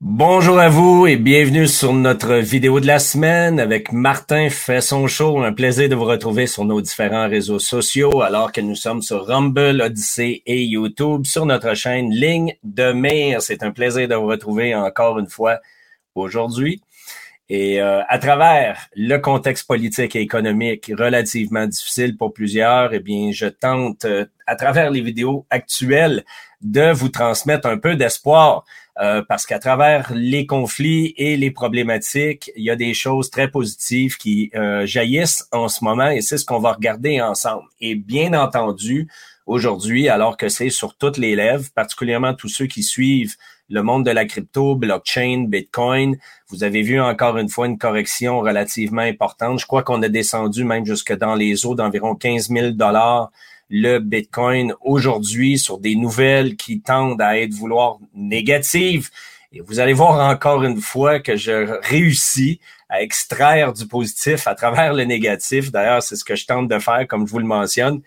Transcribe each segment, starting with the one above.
Bonjour à vous et bienvenue sur notre vidéo de la semaine avec Martin fait son show. Un plaisir de vous retrouver sur nos différents réseaux sociaux alors que nous sommes sur Rumble, Odyssey et YouTube sur notre chaîne Ligne de Mire. C'est un plaisir de vous retrouver encore une fois aujourd'hui. Et euh, à travers le contexte politique et économique relativement difficile pour plusieurs, eh bien, je tente, euh, à travers les vidéos actuelles, de vous transmettre un peu d'espoir euh, parce qu'à travers les conflits et les problématiques, il y a des choses très positives qui euh, jaillissent en ce moment et c'est ce qu'on va regarder ensemble. Et bien entendu, aujourd'hui, alors que c'est sur toutes les lèvres, particulièrement tous ceux qui suivent le monde de la crypto, blockchain, Bitcoin, vous avez vu encore une fois une correction relativement importante. Je crois qu'on a descendu même jusque dans les eaux d'environ 15 000 dollars le Bitcoin aujourd'hui sur des nouvelles qui tendent à être vouloir négatives. Et vous allez voir encore une fois que je réussis à extraire du positif à travers le négatif. D'ailleurs, c'est ce que je tente de faire, comme je vous le mentionne.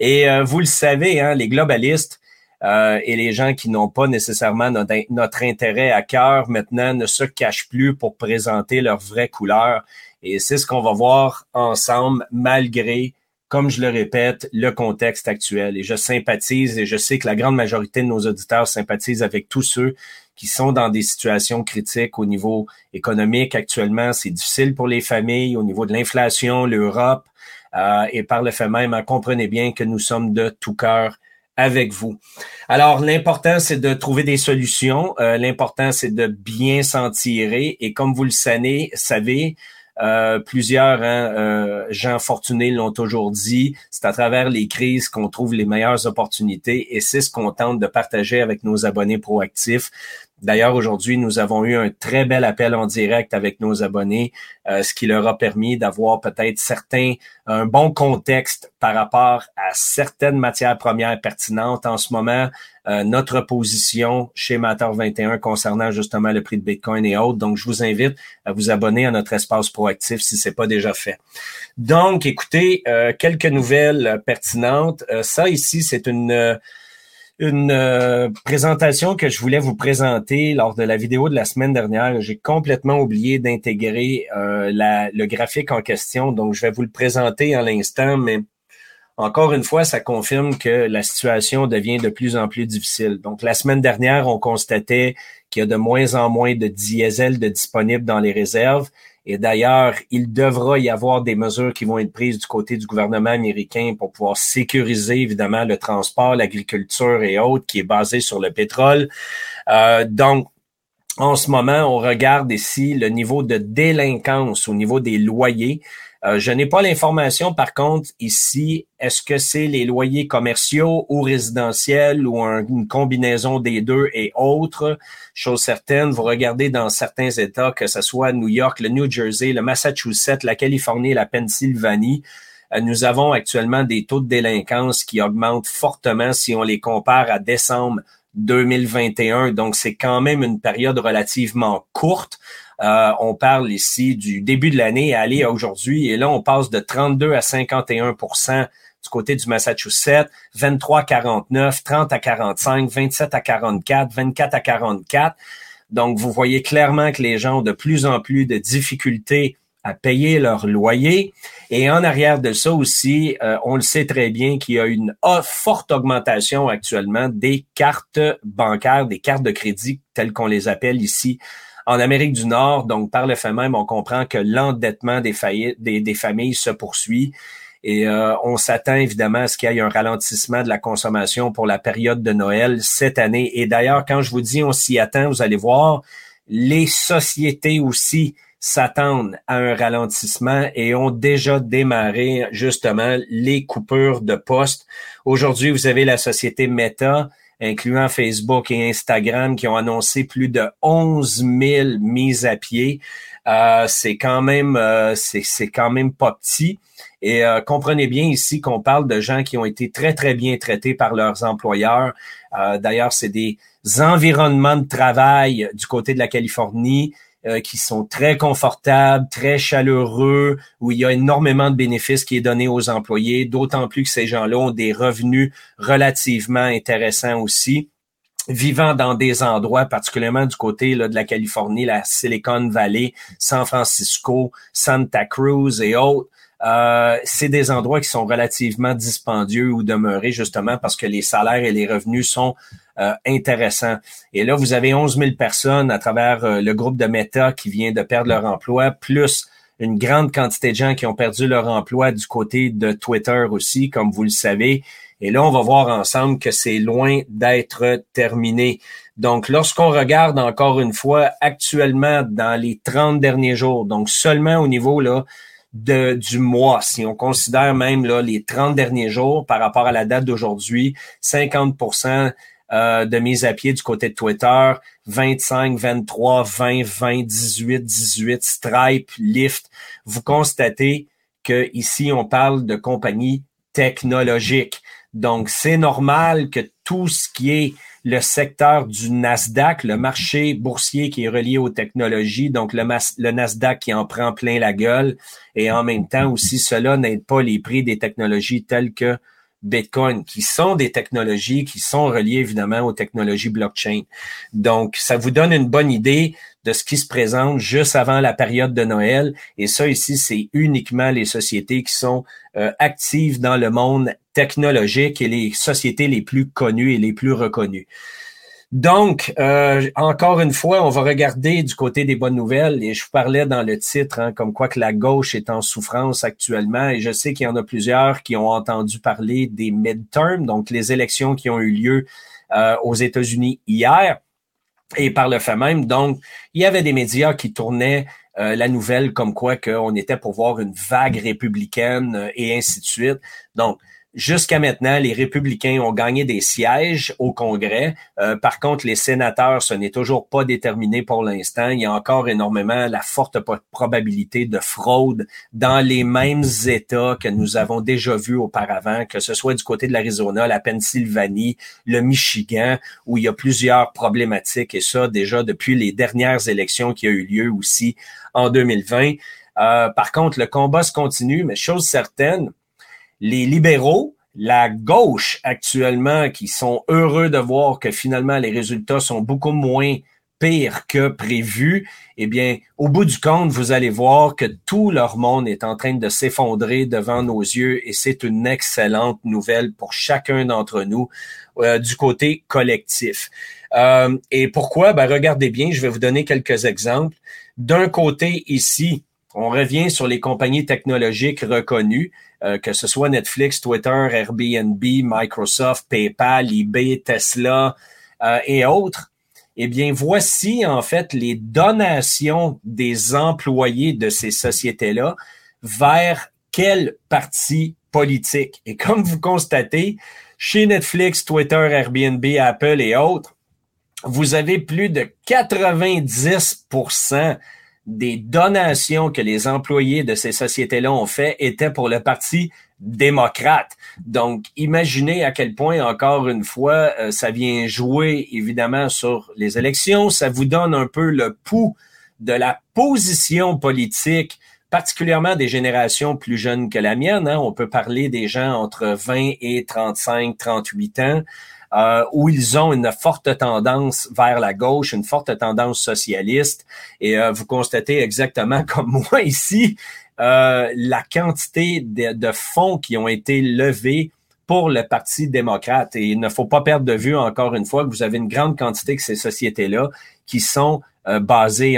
Et euh, vous le savez, hein, les globalistes euh, et les gens qui n'ont pas nécessairement notre, notre, intérêt à cœur maintenant ne se cachent plus pour présenter leur vraie couleur. Et c'est ce qu'on va voir ensemble, malgré comme je le répète, le contexte actuel. Et je sympathise et je sais que la grande majorité de nos auditeurs sympathisent avec tous ceux qui sont dans des situations critiques au niveau économique actuellement. C'est difficile pour les familles au niveau de l'inflation, l'Europe. Euh, et par le fait même, hein, comprenez bien que nous sommes de tout cœur avec vous. Alors, l'important, c'est de trouver des solutions. Euh, l'important, c'est de bien s'en tirer. Et comme vous le savez, savez euh, plusieurs hein, euh, gens fortunés l'ont toujours dit. C'est à travers les crises qu'on trouve les meilleures opportunités et c'est ce qu'on tente de partager avec nos abonnés proactifs. D'ailleurs, aujourd'hui, nous avons eu un très bel appel en direct avec nos abonnés, euh, ce qui leur a permis d'avoir peut-être certains, un bon contexte par rapport à certaines matières premières pertinentes en ce moment, euh, notre position chez Matter 21 concernant justement le prix de Bitcoin et autres. Donc, je vous invite à vous abonner à notre espace proactif si c'est pas déjà fait. Donc, écoutez, euh, quelques nouvelles pertinentes. ça ici, c'est une une euh, présentation que je voulais vous présenter lors de la vidéo de la semaine dernière. J'ai complètement oublié d'intégrer euh, le graphique en question, donc je vais vous le présenter à l'instant, mais encore une fois, ça confirme que la situation devient de plus en plus difficile. Donc, la semaine dernière, on constatait qu'il y a de moins en moins de diesel de disponibles dans les réserves. Et d'ailleurs, il devra y avoir des mesures qui vont être prises du côté du gouvernement américain pour pouvoir sécuriser évidemment le transport, l'agriculture et autres qui est basé sur le pétrole. Euh, donc, en ce moment, on regarde ici le niveau de délinquance au niveau des loyers. Euh, je n'ai pas l'information, par contre, ici, est-ce que c'est les loyers commerciaux ou résidentiels ou une combinaison des deux et autres? Chose certaine, vous regardez dans certains États, que ce soit New York, le New Jersey, le Massachusetts, la Californie, la Pennsylvanie, euh, nous avons actuellement des taux de délinquance qui augmentent fortement si on les compare à décembre 2021. Donc, c'est quand même une période relativement courte. Euh, on parle ici du début de l'année à aller à aujourd'hui. Et là, on passe de 32 à 51% du côté du Massachusetts, 23 à 49, 30 à 45, 27 à 44, 24 à 44. Donc, vous voyez clairement que les gens ont de plus en plus de difficultés à payer leur loyer. Et en arrière de ça aussi, euh, on le sait très bien qu'il y a une forte augmentation actuellement des cartes bancaires, des cartes de crédit telles qu'on les appelle ici en Amérique du Nord, donc par le fait même, on comprend que l'endettement des, familles se poursuit. Et euh, on s'attend évidemment à ce qu'il y ait un ralentissement de la consommation pour la période de Noël cette année. Et d'ailleurs, quand je vous dis on s'y attend, vous allez voir, les sociétés aussi s'attendent à un ralentissement et ont déjà démarré justement les coupures de postes. Aujourd'hui, vous avez la société Meta incluant Facebook et Instagram, qui ont annoncé plus de 11 000 mises à pied. Euh, c'est quand même euh, c'est quand même pas petit. Et euh, comprenez bien ici qu'on parle de gens qui ont été très très bien traités par leurs employeurs. D'ailleurs, c'est des environnements de travail du côté de la Californie euh, qui sont très confortables, très chaleureux, où il y a énormément de bénéfices qui est donné aux employés, d'autant plus que ces gens-là ont des revenus relativement intéressants aussi. vivant dans des endroits, particulièrement du côté là, de la Californie, la Silicon Valley, San Francisco, Santa Cruz et autres, euh, c'est des endroits qui sont relativement dispendieux ou demeurés justement parce que les salaires et les revenus sont euh, intéressants. Et là, vous avez 11 000 personnes à travers euh, le groupe de Meta qui vient de perdre leur emploi, plus une grande quantité de gens qui ont perdu leur emploi du côté de Twitter aussi, comme vous le savez. Et là, on va voir ensemble que c'est loin d'être terminé. Donc, lorsqu'on regarde encore une fois actuellement dans les 30 derniers jours, donc seulement au niveau là de, du mois, si on considère même là, les 30 derniers jours par rapport à la date d'aujourd'hui, 50% euh, de mise à pied du côté de Twitter, 25, 23, 20, 20, 18, 18, Stripe, Lyft. Vous constatez que ici on parle de compagnies technologiques. Donc, c'est normal que tout ce qui est le secteur du Nasdaq, le marché boursier qui est relié aux technologies, donc le, Nasdaq qui en prend plein la gueule, et en même temps aussi, cela n'aide pas les prix des technologies telles que Bitcoin, qui sont des technologies qui sont reliées évidemment aux technologies blockchain. Donc, ça vous donne une bonne idée de ce qui se présente juste avant la période de Noël. Et ça ici, c'est uniquement les sociétés qui sont euh, actives dans le monde technologique et les sociétés les plus connues et les plus reconnues. Donc, euh, encore une fois, on va regarder du côté des bonnes nouvelles. Et je vous parlais dans le titre, hein, comme quoi que la gauche est en souffrance actuellement. Et je sais qu'il y en a plusieurs qui ont entendu parler des midterms, donc les élections qui ont eu lieu euh, aux États-Unis hier. Et par le fait même, donc, il y avait des médias qui tournaient euh, la nouvelle comme quoi qu'on était pour voir une vague républicaine et ainsi de suite. Donc, Jusqu'à maintenant, les républicains ont gagné des sièges au Congrès. Euh, par contre, les sénateurs, ce n'est toujours pas déterminé pour l'instant. Il y a encore énormément la forte probabilité de fraude dans les mêmes États que nous avons déjà vus auparavant, que ce soit du côté de l'Arizona, la Pennsylvanie, le Michigan, où il y a plusieurs problématiques, et ça déjà depuis les dernières élections qui ont eu lieu aussi en 2020. Euh, par contre, le combat se continue, mais chose certaine, les libéraux, la gauche actuellement, qui sont heureux de voir que finalement les résultats sont beaucoup moins pires que prévu, eh bien, au bout du compte, vous allez voir que tout leur monde est en train de s'effondrer devant nos yeux et c'est une excellente nouvelle pour chacun d'entre nous euh, du côté collectif. Euh, et pourquoi? Ben, regardez bien, je vais vous donner quelques exemples. D'un côté, ici, on revient sur les compagnies technologiques reconnues. Euh, que ce soit Netflix, Twitter, Airbnb, Microsoft, PayPal, eBay, Tesla euh, et autres, eh bien, voici en fait les donations des employés de ces sociétés-là vers quel parti politique? Et comme vous constatez, chez Netflix, Twitter, Airbnb, Apple et autres, vous avez plus de 90 des donations que les employés de ces sociétés-là ont fait étaient pour le Parti démocrate. Donc, imaginez à quel point, encore une fois, euh, ça vient jouer évidemment sur les élections. Ça vous donne un peu le pouls de la position politique particulièrement des générations plus jeunes que la mienne. Hein. On peut parler des gens entre 20 et 35, 38 ans euh, où ils ont une forte tendance vers la gauche, une forte tendance socialiste. Et euh, vous constatez exactement comme moi ici euh, la quantité de, de, fonds qui ont été levés pour le Parti démocrate. Et il ne faut pas perdre de vue, encore une fois, que vous avez une grande quantité de ces sociétés-là qui sont euh,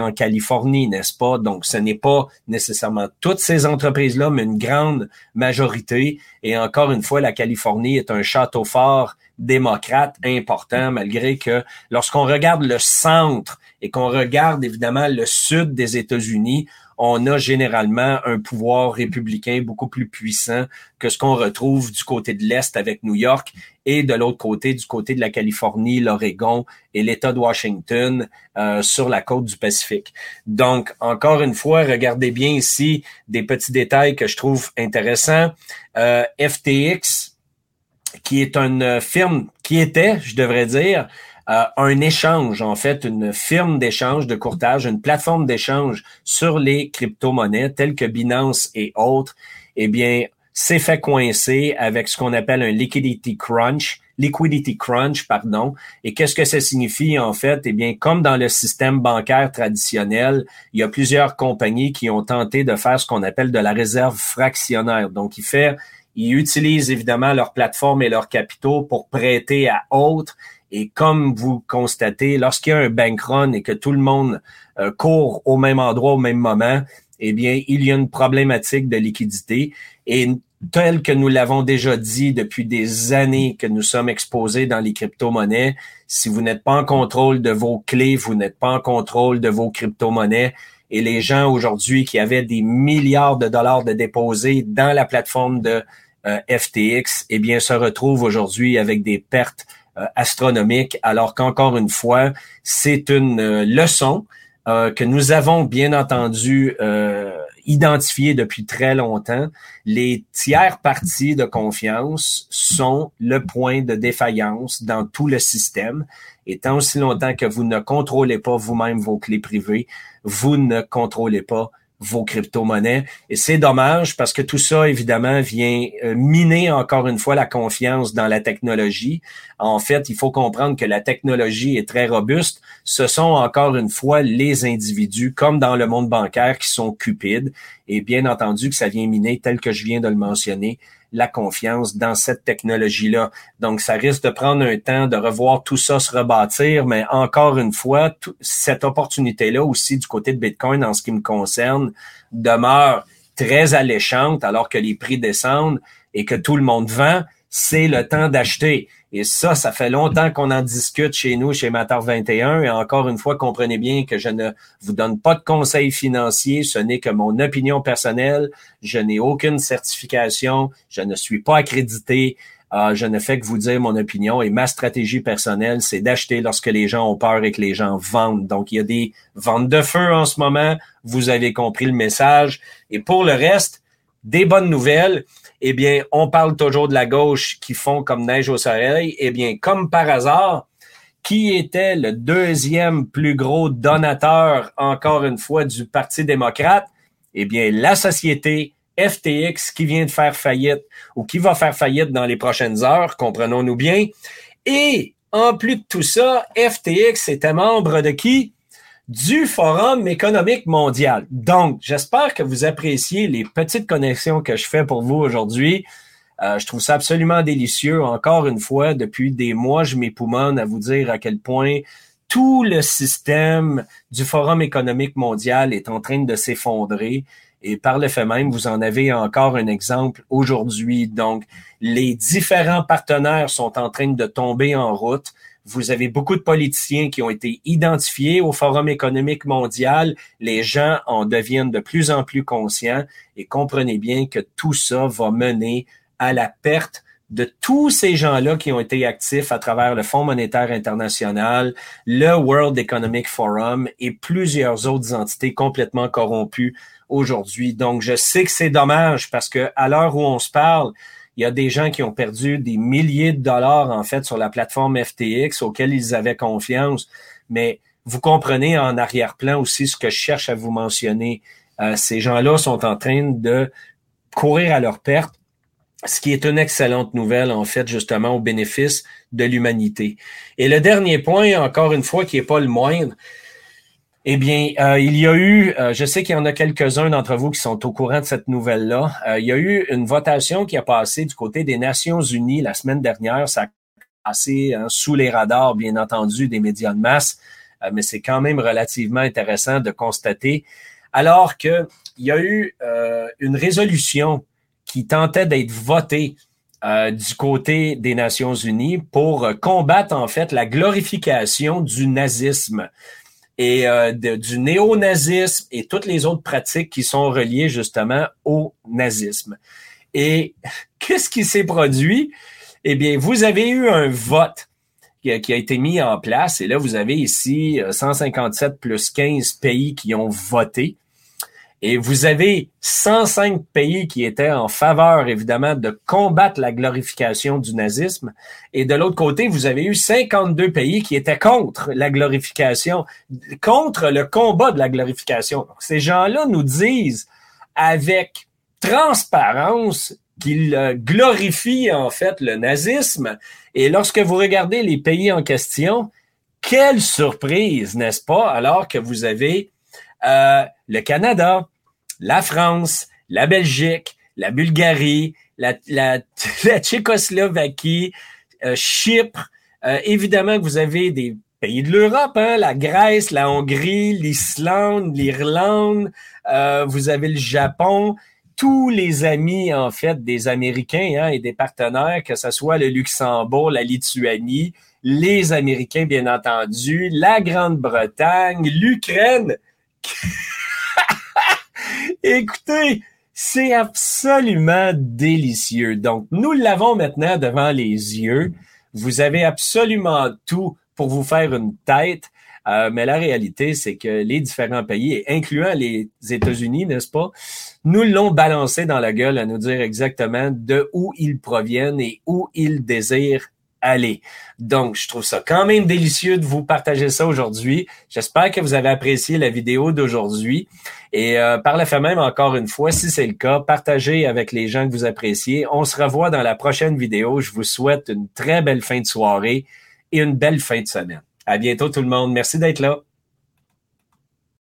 en Californie, n'est-ce pas? Donc, ce n'est pas nécessairement toutes ces entreprises-là, mais une grande majorité. Et encore une fois, la Californie est un château fort démocrate important, malgré que lorsqu'on regarde le centre et qu'on regarde évidemment le sud des États-Unis, on a généralement un pouvoir républicain beaucoup plus puissant que ce qu'on retrouve du côté de l'Est avec New York et de l'autre côté, du côté de la Californie, l'Oregon et l'État de Washington euh, sur la côte du Pacifique. Donc, encore une fois, regardez bien ici des petits détails que je trouve intéressants. Euh, FTX, qui est une firme, qui était, je devrais dire, un échange, en fait, une firme d'échange de courtage, une plateforme d'échange sur les crypto-monnaies telles que Binance et autres, eh bien, s'est fait coincer avec ce qu'on appelle un liquidity crunch liquidity crunch, pardon. Et qu'est-ce que ça signifie en fait? Eh bien, comme dans le système bancaire traditionnel, il y a plusieurs compagnies qui ont tenté de faire ce qu'on appelle de la réserve fractionnaire. Donc, il fait ils utilisent évidemment leur plateforme et leurs capitaux pour prêter à autres. Et comme vous constatez, lorsqu'il y a un bank run et que tout le monde euh, court au même endroit au même moment, eh bien, il y a une problématique de liquidité. Et tel que nous l'avons déjà dit depuis des années que nous sommes exposés dans les crypto-monnaies, si vous n'êtes pas en contrôle de vos clés, vous n'êtes pas en contrôle de vos crypto-monnaies, et les gens aujourd'hui qui avaient des milliards de dollars de déposés dans la plateforme de FTX, eh bien, se retrouvent aujourd'hui avec des pertes euh, astronomiques, alors qu'encore une fois, c'est une euh, leçon que nous avons bien entendu identifiée depuis très longtemps. Les tiers parties de confiance sont le point de défaillance dans tout le système. Et tant aussi longtemps que vous ne contrôlez pas vous-même vos clés privées, vous ne contrôlez pas vos crypto-monnaies. Et c'est dommage parce que tout ça, évidemment, vient euh, miner encore une fois la confiance dans la technologie. En fait, il faut comprendre que la technologie est très robuste. Ce sont encore une fois les individus, comme dans le monde bancaire, qui sont cupides. Et bien entendu que ça vient miner, tel que je viens de le mentionner, la confiance dans cette technologie-là. Donc, ça risque de prendre un temps de revoir tout ça se rebâtir, mais encore une fois, cette opportunité-là aussi du côté de Bitcoin, en ce qui me concerne, demeure très alléchante alors que les prix descendent et que tout le monde vend. C'est le temps d'acheter. Et ça, ça fait longtemps qu'on en discute chez nous, chez Matar 21. Et encore une fois, comprenez bien que je ne vous donne pas de conseils financiers. Ce n'est que mon opinion personnelle. Je n'ai aucune certification. Je ne suis pas accrédité. Euh, je ne fais que vous dire mon opinion et ma stratégie personnelle, c'est d'acheter lorsque les gens ont peur et que les gens vendent. Donc, il y a des ventes de feu en ce moment. Vous avez compris le message. Et pour le reste, des bonnes nouvelles eh bien, on parle toujours de la gauche qui font comme neige au soleil. Eh bien, comme par hasard, qui était le deuxième plus gros donateur, encore une fois, du Parti démocrate? Eh bien, la société FTX qui vient de faire faillite ou qui va faire faillite dans les prochaines heures, comprenons-nous bien. Et en plus de tout ça, FTX était membre de qui? Du Forum économique mondial. Donc, j'espère que vous appréciez les petites connexions que je fais pour vous aujourd'hui. Euh, je trouve ça absolument délicieux. Encore une fois, depuis des mois, je m'époumonne à vous dire à quel point tout le système du Forum économique mondial est en train de s'effondrer. Et par le fait même, vous en avez encore un exemple aujourd'hui. Donc, les différents partenaires sont en train de tomber en route. Vous avez beaucoup de politiciens qui ont été identifiés au Forum économique mondial. Les gens en deviennent de plus en plus conscients et comprenez bien que tout ça va mener à la perte de tous ces gens-là qui ont été actifs à travers le Fonds monétaire international, le World Economic Forum et plusieurs autres entités complètement corrompues aujourd'hui. Donc, je sais que c'est dommage parce que à l'heure où on se parle, il y a des gens qui ont perdu des milliers de dollars, en fait, sur la plateforme FTX auxquels ils avaient confiance. Mais vous comprenez en arrière-plan aussi ce que je cherche à vous mentionner. Euh, ces gens-là sont en train de courir à leur perte, ce qui est une excellente nouvelle, en fait, justement, au bénéfice de l'humanité. Et le dernier point, encore une fois, qui n'est pas le moindre, eh bien, euh, il y a eu, euh, je sais qu'il y en a quelques-uns d'entre vous qui sont au courant de cette nouvelle-là. Euh, il y a eu une votation qui a passé du côté des Nations Unies la semaine dernière. Ça a passé hein, sous les radars, bien entendu, des médias de masse, mais c'est quand même relativement intéressant de constater. Alors qu'il y a eu une résolution qui tentait d'être votée du côté des Nations Unies pour combattre en fait la glorification du nazisme et euh, du néo-nazisme et toutes les autres pratiques qui sont reliées justement au nazisme. Et qu'est-ce qui s'est produit? Eh bien, vous avez eu un vote qui a, qui a, été mis en place et là, vous avez ici 157 euh, plus 15 pays qui ont voté. Et vous avez 105 pays qui étaient en faveur, évidemment, de combattre la glorification du nazisme. Et de l'autre côté, vous avez eu 52 pays qui étaient contre la glorification, contre le combat de la glorification. ces gens-là nous disent avec transparence qu'il euh, glorifie en fait le nazisme. Et lorsque vous regardez les pays en question, quelle surprise, n'est-ce pas, alors que vous avez euh, le Canada, la France, la Belgique, la Bulgarie, la, la, Tchécoslovaquie, euh, Chypre. Euh, évidemment que vous avez des pays de l'Europe, hein, la Grèce, la Hongrie, l'Islande, l'Irlande, euh, vous avez le Japon, tous les amis en fait des Américains hein, et des partenaires, que ce soit le Luxembourg, la Lituanie, les Américains bien entendu, la Grande-Bretagne, l'Ukraine. Écoutez, c'est absolument délicieux. Donc, nous l'avons maintenant devant les yeux. Vous avez absolument tout pour vous faire une tête. Euh, mais la réalité, c'est que les différents pays, incluant les États-Unis, n'est-ce pas, nous l'ont balancé dans la gueule à nous dire exactement de où ils proviennent et où ils désirent aller. Donc, je trouve ça quand même délicieux de vous partager ça aujourd'hui. J'espère que vous avez apprécié la vidéo d'aujourd'hui. Et euh, par le fait même, encore une fois, si c'est le cas, partagez avec les gens que vous appréciez. On se revoit dans la prochaine vidéo. Je vous souhaite une très belle fin de soirée et une belle fin de semaine. À bientôt tout le monde. Merci d'être là.